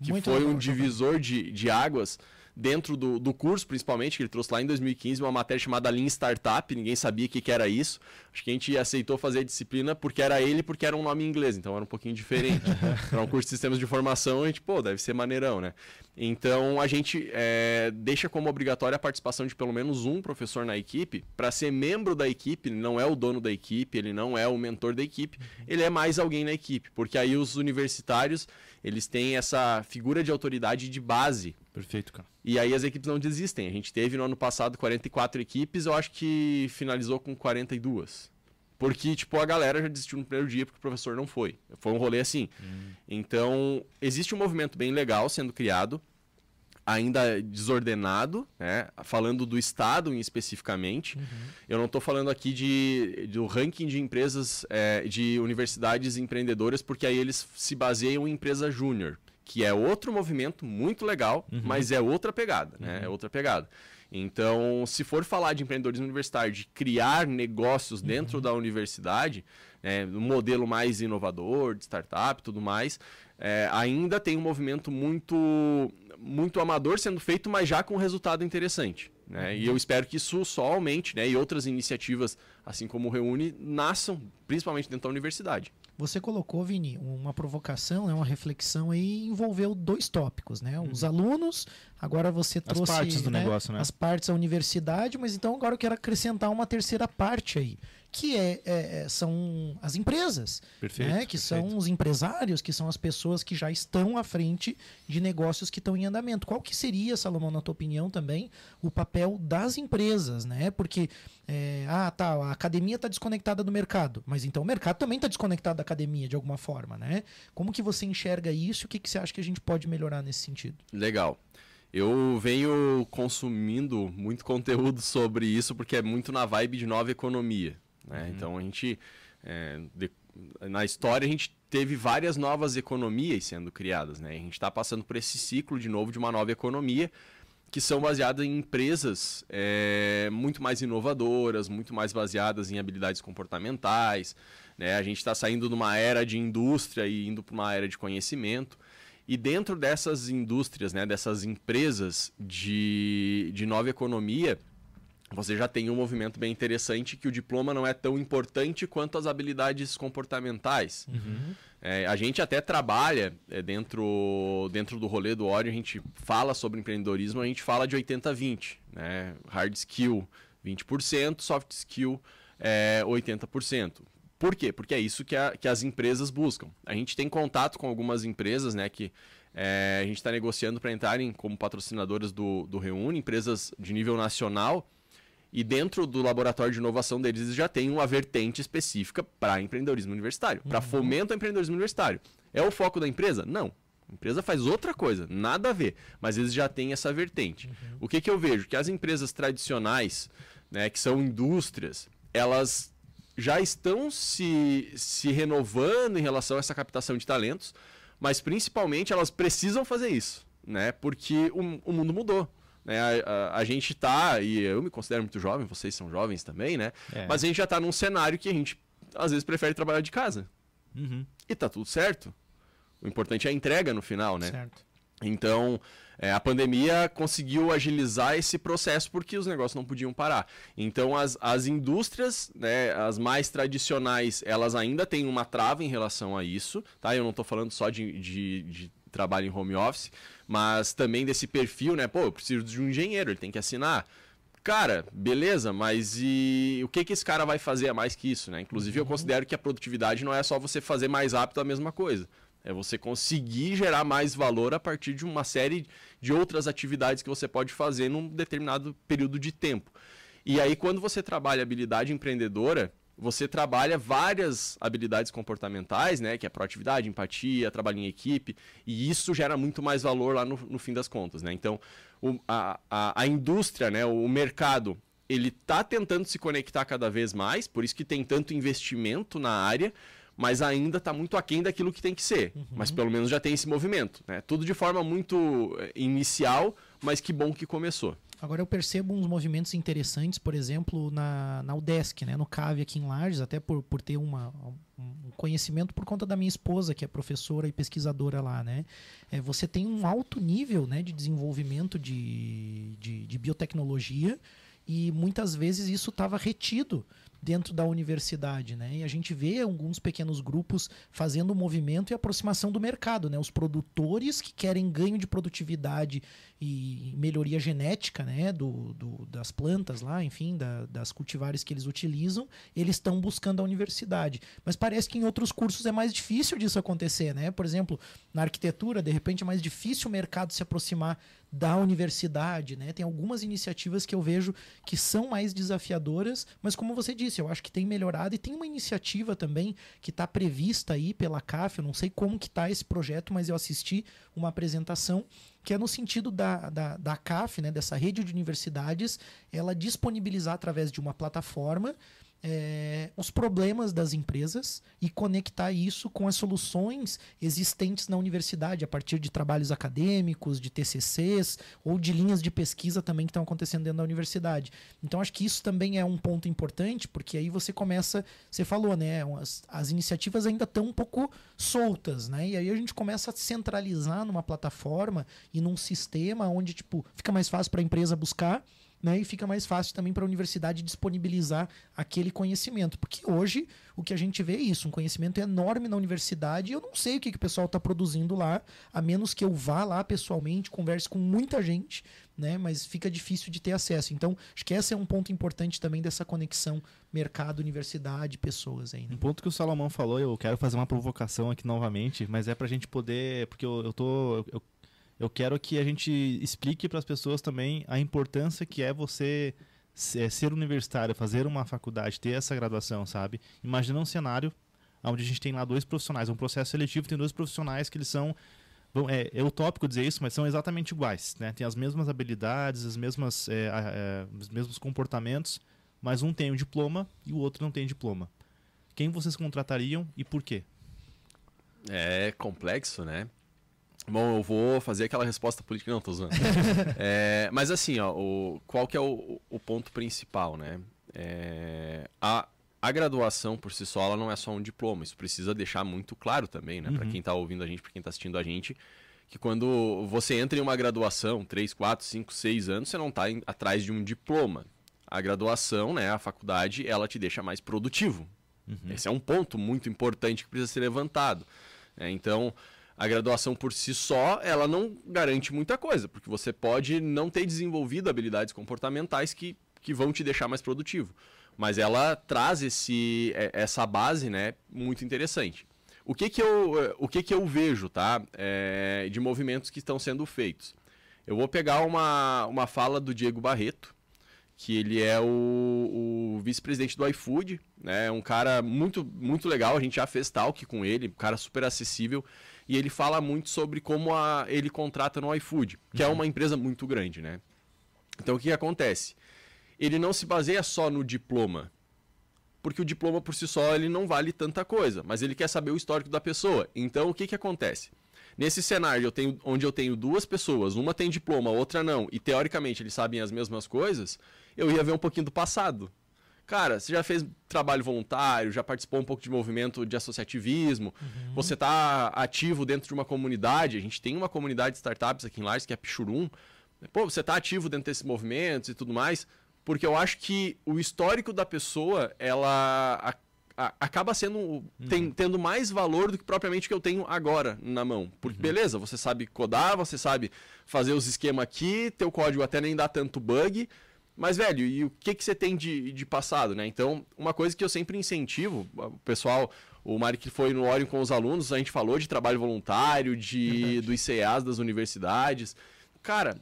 que muito foi legal, um divisor de, de águas dentro do, do curso, principalmente, que ele trouxe lá em 2015, uma matéria chamada Lean Startup, ninguém sabia o que, que era isso. Acho que a gente aceitou fazer a disciplina porque era ele, porque era um nome em inglês, então era um pouquinho diferente. Para um curso de sistemas de informação, a gente, pô, deve ser maneirão, né? Então a gente é, deixa como obrigatória a participação de pelo menos um professor na equipe. Para ser membro da equipe, ele não é o dono da equipe, ele não é o mentor da equipe, ele é mais alguém na equipe, porque aí os universitários eles têm essa figura de autoridade de base. Perfeito, cara. E aí as equipes não desistem. A gente teve no ano passado 44 equipes, eu acho que finalizou com 42. Porque, tipo, a galera já desistiu no primeiro dia porque o professor não foi. Foi um rolê assim. Hum. Então, existe um movimento bem legal sendo criado, ainda desordenado, né? Falando do Estado em especificamente. Uhum. Eu não estou falando aqui de, do ranking de empresas, é, de universidades empreendedoras, porque aí eles se baseiam em empresa júnior, que é outro movimento muito legal, uhum. mas é outra pegada, né? Uhum. É outra pegada. Então, se for falar de empreendedorismo universitário, de criar negócios dentro uhum. da universidade, é, um modelo mais inovador, de startup e tudo mais, é, ainda tem um movimento muito, muito amador sendo feito, mas já com resultado interessante. Né? Uhum. E eu espero que isso só aumente, né? e outras iniciativas, assim como o Reúne, nasçam, principalmente dentro da universidade. Você colocou, Vini, uma provocação, né, uma reflexão aí envolveu dois tópicos, né? Os uhum. alunos, agora você trouxe as partes do né, negócio, né? As partes da universidade, mas então agora eu quero acrescentar uma terceira parte aí que é, é, é, são as empresas, perfeito, né? que perfeito. são os empresários, que são as pessoas que já estão à frente de negócios que estão em andamento. Qual que seria, Salomão, na tua opinião também, o papel das empresas? Né? Porque, é, ah, tá, a academia está desconectada do mercado, mas então o mercado também está desconectado da academia de alguma forma. Né? Como que você enxerga isso e o que, que você acha que a gente pode melhorar nesse sentido? Legal. Eu venho consumindo muito conteúdo sobre isso porque é muito na vibe de nova economia. Né? Uhum. Então a gente, é, de, na história, a gente teve várias novas economias sendo criadas. Né? A gente está passando por esse ciclo de novo de uma nova economia que são baseadas em empresas é, muito mais inovadoras, muito mais baseadas em habilidades comportamentais. Né? A gente está saindo de uma era de indústria e indo para uma era de conhecimento. E dentro dessas indústrias, né, dessas empresas de, de nova economia, você já tem um movimento bem interessante que o diploma não é tão importante quanto as habilidades comportamentais. Uhum. É, a gente até trabalha é, dentro, dentro do rolê do Ori, a gente fala sobre empreendedorismo, a gente fala de 80-20, né? Hard skill 20%, soft skill é, 80%. Por quê? Porque é isso que, a, que as empresas buscam. A gente tem contato com algumas empresas né, que é, a gente está negociando para entrarem como patrocinadoras do, do Reúne, empresas de nível nacional, e dentro do laboratório de inovação deles já tem uma vertente específica para empreendedorismo universitário, uhum. para fomento ao empreendedorismo universitário. É o foco da empresa? Não. A empresa faz outra coisa, nada a ver, mas eles já têm essa vertente. Uhum. O que, que eu vejo? Que as empresas tradicionais, né, que são indústrias, elas já estão se, se renovando em relação a essa captação de talentos, mas principalmente elas precisam fazer isso, né? Porque o, o mundo mudou. Né? A, a, a, gente tá, e eu me considero muito jovem, vocês são jovens também, né? É. Mas a gente já tá num cenário que a gente às vezes prefere trabalhar de casa. Uhum. E tá tudo certo. O importante é a entrega no final, né? Certo. Então, é, a pandemia conseguiu agilizar esse processo porque os negócios não podiam parar. Então, as, as indústrias, né, as mais tradicionais, elas ainda têm uma trava em relação a isso. Tá? Eu não estou falando só de, de, de trabalho em home office, mas também desse perfil, né? Pô, eu preciso de um engenheiro, ele tem que assinar. Cara, beleza, mas e o que, que esse cara vai fazer a mais que isso, né? Inclusive, uhum. eu considero que a produtividade não é só você fazer mais rápido a mesma coisa. É você conseguir gerar mais valor a partir de uma série de outras atividades que você pode fazer num determinado período de tempo. E aí, quando você trabalha habilidade empreendedora, você trabalha várias habilidades comportamentais, né? Que é proatividade, empatia, trabalho em equipe, e isso gera muito mais valor lá no, no fim das contas, né? Então, o, a, a, a, indústria, né? O mercado, ele está tentando se conectar cada vez mais, por isso que tem tanto investimento na área, mas ainda está muito aquém daquilo que tem que ser. Uhum. Mas pelo menos já tem esse movimento. Né? Tudo de forma muito eh, inicial, mas que bom que começou. Agora eu percebo uns movimentos interessantes, por exemplo, na, na UDESC, né? no CAVE aqui em Lages, até por, por ter uma, um conhecimento por conta da minha esposa, que é professora e pesquisadora lá. Né? É, você tem um alto nível né, de desenvolvimento de, de, de biotecnologia e muitas vezes isso estava retido dentro da universidade, né? E a gente vê alguns pequenos grupos fazendo movimento e aproximação do mercado, né? Os produtores que querem ganho de produtividade e melhoria genética, né? Do, do das plantas lá, enfim, da, das cultivares que eles utilizam, eles estão buscando a universidade. Mas parece que em outros cursos é mais difícil disso acontecer, né? Por exemplo, na arquitetura, de repente é mais difícil o mercado se aproximar da universidade, né? Tem algumas iniciativas que eu vejo que são mais desafiadoras, mas como você disse, eu acho que tem melhorado e tem uma iniciativa também que está prevista aí pela CAF, eu não sei como que está esse projeto, mas eu assisti uma apresentação que é no sentido da, da, da CAF, né, dessa rede de universidades, ela disponibilizar através de uma plataforma é, os problemas das empresas e conectar isso com as soluções existentes na universidade, a partir de trabalhos acadêmicos, de TCCs ou de linhas de pesquisa também que estão acontecendo dentro da universidade. Então, acho que isso também é um ponto importante, porque aí você começa, você falou, né, as, as iniciativas ainda estão um pouco soltas, né, e aí a gente começa a centralizar numa plataforma e num sistema onde, tipo, fica mais fácil para a empresa buscar né? E fica mais fácil também para a universidade disponibilizar aquele conhecimento. Porque hoje o que a gente vê é isso, um conhecimento enorme na universidade e eu não sei o que, que o pessoal está produzindo lá, a menos que eu vá lá pessoalmente, converse com muita gente, né? Mas fica difícil de ter acesso. Então, acho que esse é um ponto importante também dessa conexão mercado, universidade, pessoas aí. Né? Um ponto que o Salomão falou, eu quero fazer uma provocação aqui novamente, mas é para a gente poder, porque eu, eu tô eu, eu quero que a gente explique para as pessoas também a importância que é você é, ser universitário, fazer uma faculdade, ter essa graduação, sabe? Imagina um cenário onde a gente tem lá dois profissionais, um processo seletivo tem dois profissionais que eles são é, é utópico dizer isso, mas são exatamente iguais, né? Tem as mesmas habilidades, as mesmas, é, é, os mesmos comportamentos, mas um tem o um diploma e o outro não tem diploma. Quem vocês contratariam e por quê? É complexo, né? Bom, eu vou fazer aquela resposta política. Não, tô zoando. é, mas assim, ó, o, qual que é o, o ponto principal, né? É, a, a graduação por si só ela não é só um diploma. Isso precisa deixar muito claro também, né? Uhum. Para quem está ouvindo a gente, para quem está assistindo a gente, que quando você entra em uma graduação, 3, 4, 5, 6 anos, você não está atrás de um diploma. A graduação, né, a faculdade, ela te deixa mais produtivo. Uhum. Esse é um ponto muito importante que precisa ser levantado. É, então, a graduação por si só, ela não garante muita coisa, porque você pode não ter desenvolvido habilidades comportamentais que, que vão te deixar mais produtivo. Mas ela traz esse, é, essa base né, muito interessante. O que, que, eu, o que, que eu vejo tá, é, de movimentos que estão sendo feitos? Eu vou pegar uma, uma fala do Diego Barreto, que ele é o, o vice-presidente do iFood, né? Um cara muito, muito legal, a gente já fez talk com ele, um cara super acessível e ele fala muito sobre como a, ele contrata no iFood, que é uhum. é uma empresa muito grande, né? Então o que, acontece? Ele não se baseia só no diploma, porque o diploma por si só ele não vale tanta coisa, mas ele quer saber o histórico da pessoa. Então o que, que acontece? Nesse cenário eu tenho, onde eu tenho duas pessoas, uma tem diploma, outra não, e teoricamente eles sabem as mesmas coisas, eu ia ver um pouquinho do passado. Cara, você já fez trabalho voluntário, já participou um pouco de movimento de associativismo, uhum. você está ativo dentro de uma comunidade, a gente tem uma comunidade de startups aqui em Lages, que é a Pichurum. Pô, você está ativo dentro desses movimentos e tudo mais, porque eu acho que o histórico da pessoa, ela acaba sendo uhum. tem, tendo mais valor do que propriamente o que eu tenho agora na mão. Porque, uhum. beleza, você sabe codar, você sabe fazer os esquemas aqui, teu código até nem dá tanto bug, mas, velho, e o que, que você tem de, de passado, né? Então, uma coisa que eu sempre incentivo, o pessoal, o Mário que foi no Orion com os alunos, a gente falou de trabalho voluntário, de, do ICEAs das universidades. Cara,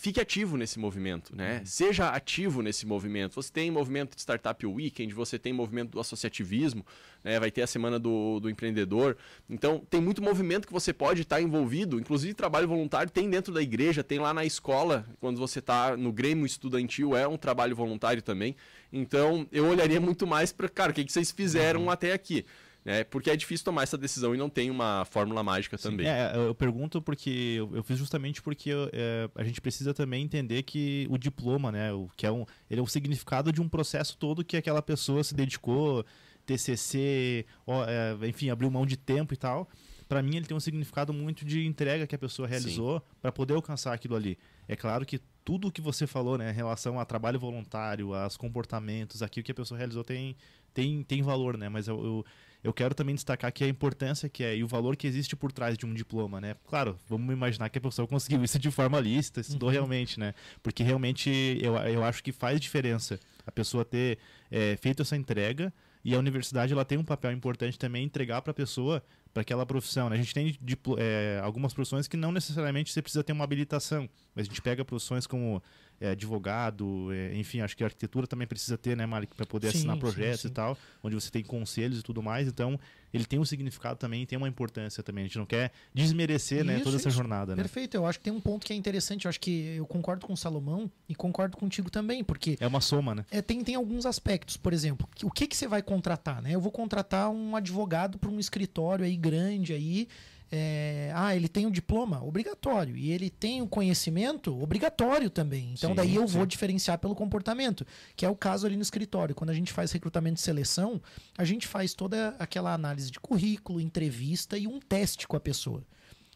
fique ativo nesse movimento, né? Seja ativo nesse movimento. Você tem movimento de Startup Weekend, você tem movimento do associativismo, né? vai ter a semana do, do empreendedor. Então, tem muito movimento que você pode estar envolvido, inclusive trabalho voluntário tem dentro da igreja, tem lá na escola, quando você está no Grêmio Estudantil, é um trabalho voluntário também. Então, eu olharia muito mais para, cara, o que, que vocês fizeram uhum. até aqui? É, porque é difícil tomar essa decisão e não tem uma fórmula mágica Sim, também. É, eu pergunto porque eu, eu fiz justamente porque é, a gente precisa também entender que o diploma, né, o, que é um, ele é o significado de um processo todo que aquela pessoa se dedicou, TCC, ó, é, enfim, abriu mão de tempo e tal. Para mim, ele tem um significado muito de entrega que a pessoa realizou para poder alcançar aquilo ali. É claro que tudo o que você falou, né, em relação a trabalho voluntário, aos comportamentos, aquilo que a pessoa realizou tem, tem, tem valor, né? Mas eu, eu eu quero também destacar que a importância que é e o valor que existe por trás de um diploma, né? Claro, vamos imaginar que a pessoa conseguiu isso de forma lícita, estudou uhum. realmente, né? Porque realmente eu, eu acho que faz diferença a pessoa ter é, feito essa entrega e a universidade ela tem um papel importante também entregar para a pessoa para aquela profissão. Né? A gente tem é, algumas profissões que não necessariamente você precisa ter uma habilitação, mas a gente pega profissões como é, advogado, é, enfim, acho que a arquitetura também precisa ter, né, Malik, para poder sim, assinar projetos sim, sim. e tal, onde você tem conselhos e tudo mais. Então, ele tem um significado também, tem uma importância também. A gente não quer desmerecer, né, toda essa jornada. Né? Perfeito. Eu acho que tem um ponto que é interessante. Eu acho que eu concordo com o Salomão e concordo contigo também, porque é uma soma, né? É, tem tem alguns aspectos. Por exemplo, o que que você vai contratar, né? Eu vou contratar um advogado para um escritório aí grande aí é, ah, ele tem um diploma? Obrigatório. E ele tem o um conhecimento? Obrigatório também. Então, sim, daí eu sim. vou diferenciar pelo comportamento, que é o caso ali no escritório. Quando a gente faz recrutamento de seleção, a gente faz toda aquela análise de currículo, entrevista e um teste com a pessoa.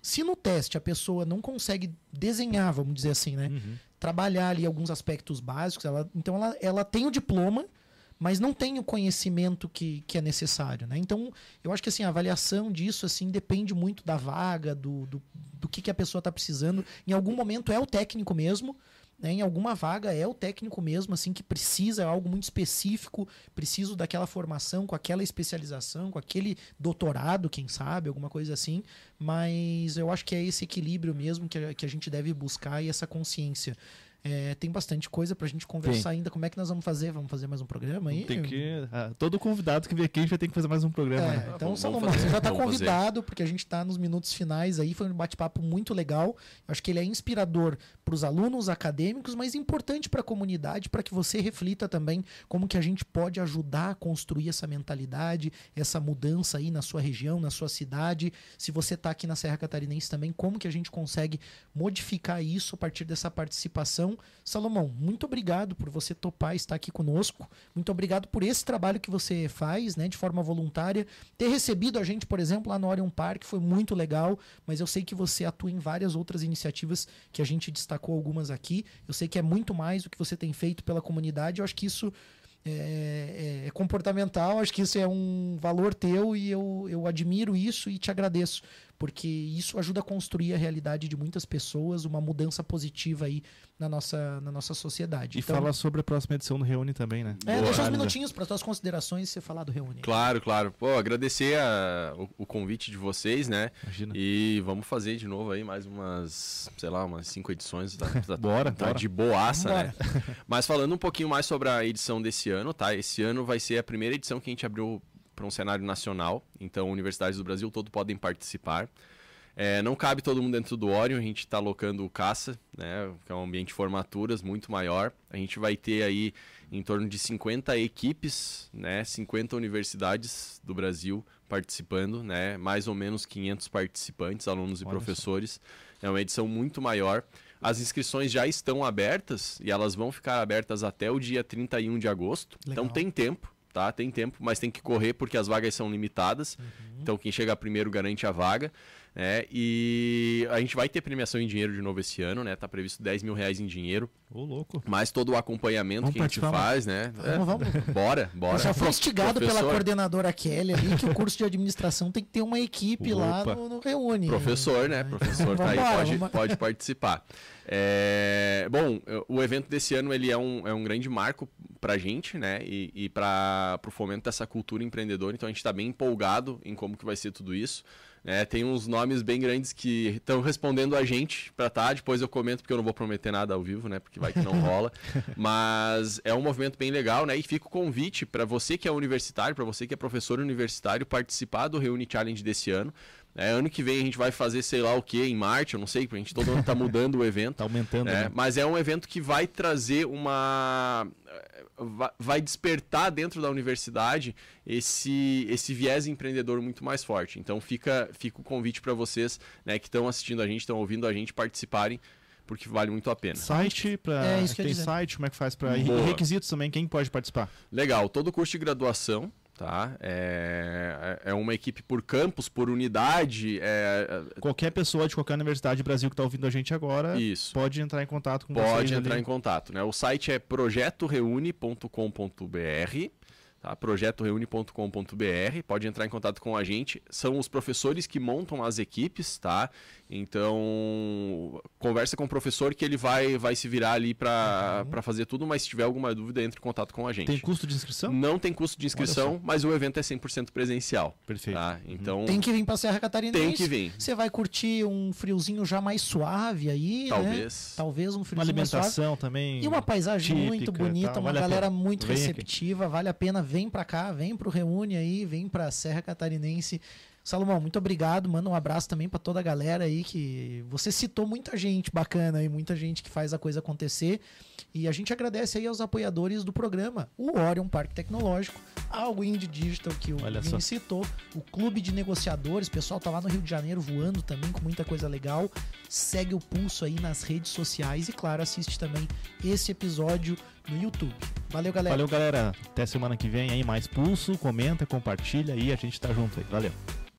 Se no teste a pessoa não consegue desenhar, vamos dizer assim, né? Uhum. Trabalhar ali alguns aspectos básicos, ela, então ela, ela tem o diploma, mas não tem o conhecimento que, que é necessário, né? Então, eu acho que assim, a avaliação disso assim depende muito da vaga, do, do, do que, que a pessoa está precisando. Em algum momento é o técnico mesmo, né? Em alguma vaga é o técnico mesmo, assim, que precisa é algo muito específico, preciso daquela formação, com aquela especialização, com aquele doutorado, quem sabe, alguma coisa assim. Mas eu acho que é esse equilíbrio mesmo que a, que a gente deve buscar e essa consciência. É, tem bastante coisa pra gente conversar ainda. Como é que nós vamos fazer? Vamos fazer mais um programa aí? Tem que. Ah, todo convidado que vem aqui a gente vai ter que fazer mais um programa. É, né? Então, Salomão, você já está convidado, porque a gente está nos minutos finais aí. Foi um bate-papo muito legal. Eu acho que ele é inspirador para os alunos acadêmicos, mas importante para a comunidade, para que você reflita também como que a gente pode ajudar a construir essa mentalidade, essa mudança aí na sua região, na sua cidade. Se você está aqui na Serra Catarinense também, como que a gente consegue modificar isso a partir dessa participação Salomão, muito obrigado por você topar estar aqui conosco. Muito obrigado por esse trabalho que você faz, né, de forma voluntária. Ter recebido a gente, por exemplo, lá no Orion Park foi muito legal, mas eu sei que você atua em várias outras iniciativas que a gente destacou algumas aqui. Eu sei que é muito mais o que você tem feito pela comunidade. Eu acho que isso é, é, é, comportamental, acho que isso é um valor teu e eu, eu admiro isso e te agradeço, porque isso ajuda a construir a realidade de muitas pessoas, uma mudança positiva aí na nossa, na nossa sociedade. E então, fala sobre a próxima edição do Reúne também, né? É, Boa. deixa uns minutinhos para tuas considerações e você falar do Reúne. Claro, claro. Pô, agradecer a, o, o, convite de vocês, né? Imagina. E vamos fazer de novo aí mais umas, sei lá, umas cinco edições. Tá, tá, bora, tá bora. de boaça, né? Mas falando um pouquinho mais sobre a edição desse ano, tá? Esse ano vai ser a primeira edição que a gente abriu para um cenário nacional. Então, universidades do Brasil todo podem participar. É, não cabe todo mundo dentro do Orion, a gente está alocando o caça, né, que é um ambiente de formaturas muito maior. A gente vai ter aí em torno de 50 equipes, né, 50 universidades do Brasil participando, né, mais ou menos 500 participantes, alunos e Olha professores. É uma edição muito maior. As inscrições já estão abertas e elas vão ficar abertas até o dia 31 de agosto. Então Legal. Então tem tempo, tá? Tem tempo, mas tem que correr porque as vagas são limitadas. Uhum. Então quem chega primeiro garante a vaga. É, e a gente vai ter premiação em dinheiro de novo esse ano, né? Tá previsto 10 mil reais em dinheiro. Ô, louco. Mais todo o acompanhamento vamos que a gente faz, né? É, vamos, vamos. Bora, bora. Eu já fui instigado pela coordenadora Kelly ali que o curso de administração tem que ter uma equipe Opa. lá no, no, Reúne. Professor, né? Professor tá aí, pode, pode participar. É, bom, o evento desse ano ele é um, é um grande marco para a gente, né? E, e para o fomento dessa cultura empreendedora. Então a gente está bem empolgado em como que vai ser tudo isso. né? Tem uns nomes bem grandes que estão respondendo a gente para tá. Depois eu comento porque eu não vou prometer nada ao vivo, né? Porque vai que não rola. Mas é um movimento bem legal, né? E fica o convite para você que é universitário, para você que é professor universitário, participar do Reuni Challenge desse ano. É, ano que vem a gente vai fazer sei lá o que em Marte, eu não sei, a gente todo ano está mudando o evento. Está aumentando. É, né? Mas é um evento que vai trazer uma. Vai despertar dentro da universidade esse, esse viés empreendedor muito mais forte. Então fica, fica o convite para vocês né, que estão assistindo a gente, estão ouvindo a gente, participarem porque vale muito a pena. Site para É, tem site, como é que faz para requisitos também, quem pode participar? Legal, todo curso de graduação, tá? É, é uma equipe por campus, por unidade, é, Qualquer pessoa de qualquer universidade do Brasil que está ouvindo a gente agora isso. pode entrar em contato com vocês. Pode entrar ali. em contato, né? O site é projetoreune.com.br, tá? projetoreune.com.br, pode entrar em contato com a gente. São os professores que montam as equipes, tá? Então, conversa com o professor que ele vai, vai se virar ali para Uhum. fazer tudo, mas se tiver alguma dúvida, entre em contato com a gente. Tem custo de inscrição? Não tem custo de inscrição, mas o evento é 100% presencial. Perfeito. Tá? Então, Tem que vir pra Serra Catarinense. tem que vir. Você vai curtir um friozinho já mais suave aí, né? Talvez. Talvez um Uma friozinho mais suave. alimentação também. E uma paisagem típica muito bonita, tal, uma vale galera muito Vem aqui. receptiva, vale a pena, vem pra cá, vem pro Reúne aí, vem pra Serra Catarinense. Salomão, muito obrigado, manda um abraço também pra toda a galera aí que você citou muita gente bacana aí, muita gente que faz a coisa acontecer. E a gente agradece aí aos apoiadores do programa, o Orion Parque Tecnológico, a Wind Digital que o Olha Vini só. citou, o Clube de Negociadores, o pessoal tá lá no Rio de Janeiro voando também com muita coisa legal. Segue o pulso aí nas redes sociais e claro, assiste também esse episódio no YouTube. Valeu, galera. Valeu, galera. Até semana que vem aí, mais pulso. Comenta, compartilha aí, a gente tá junto aí. Valeu.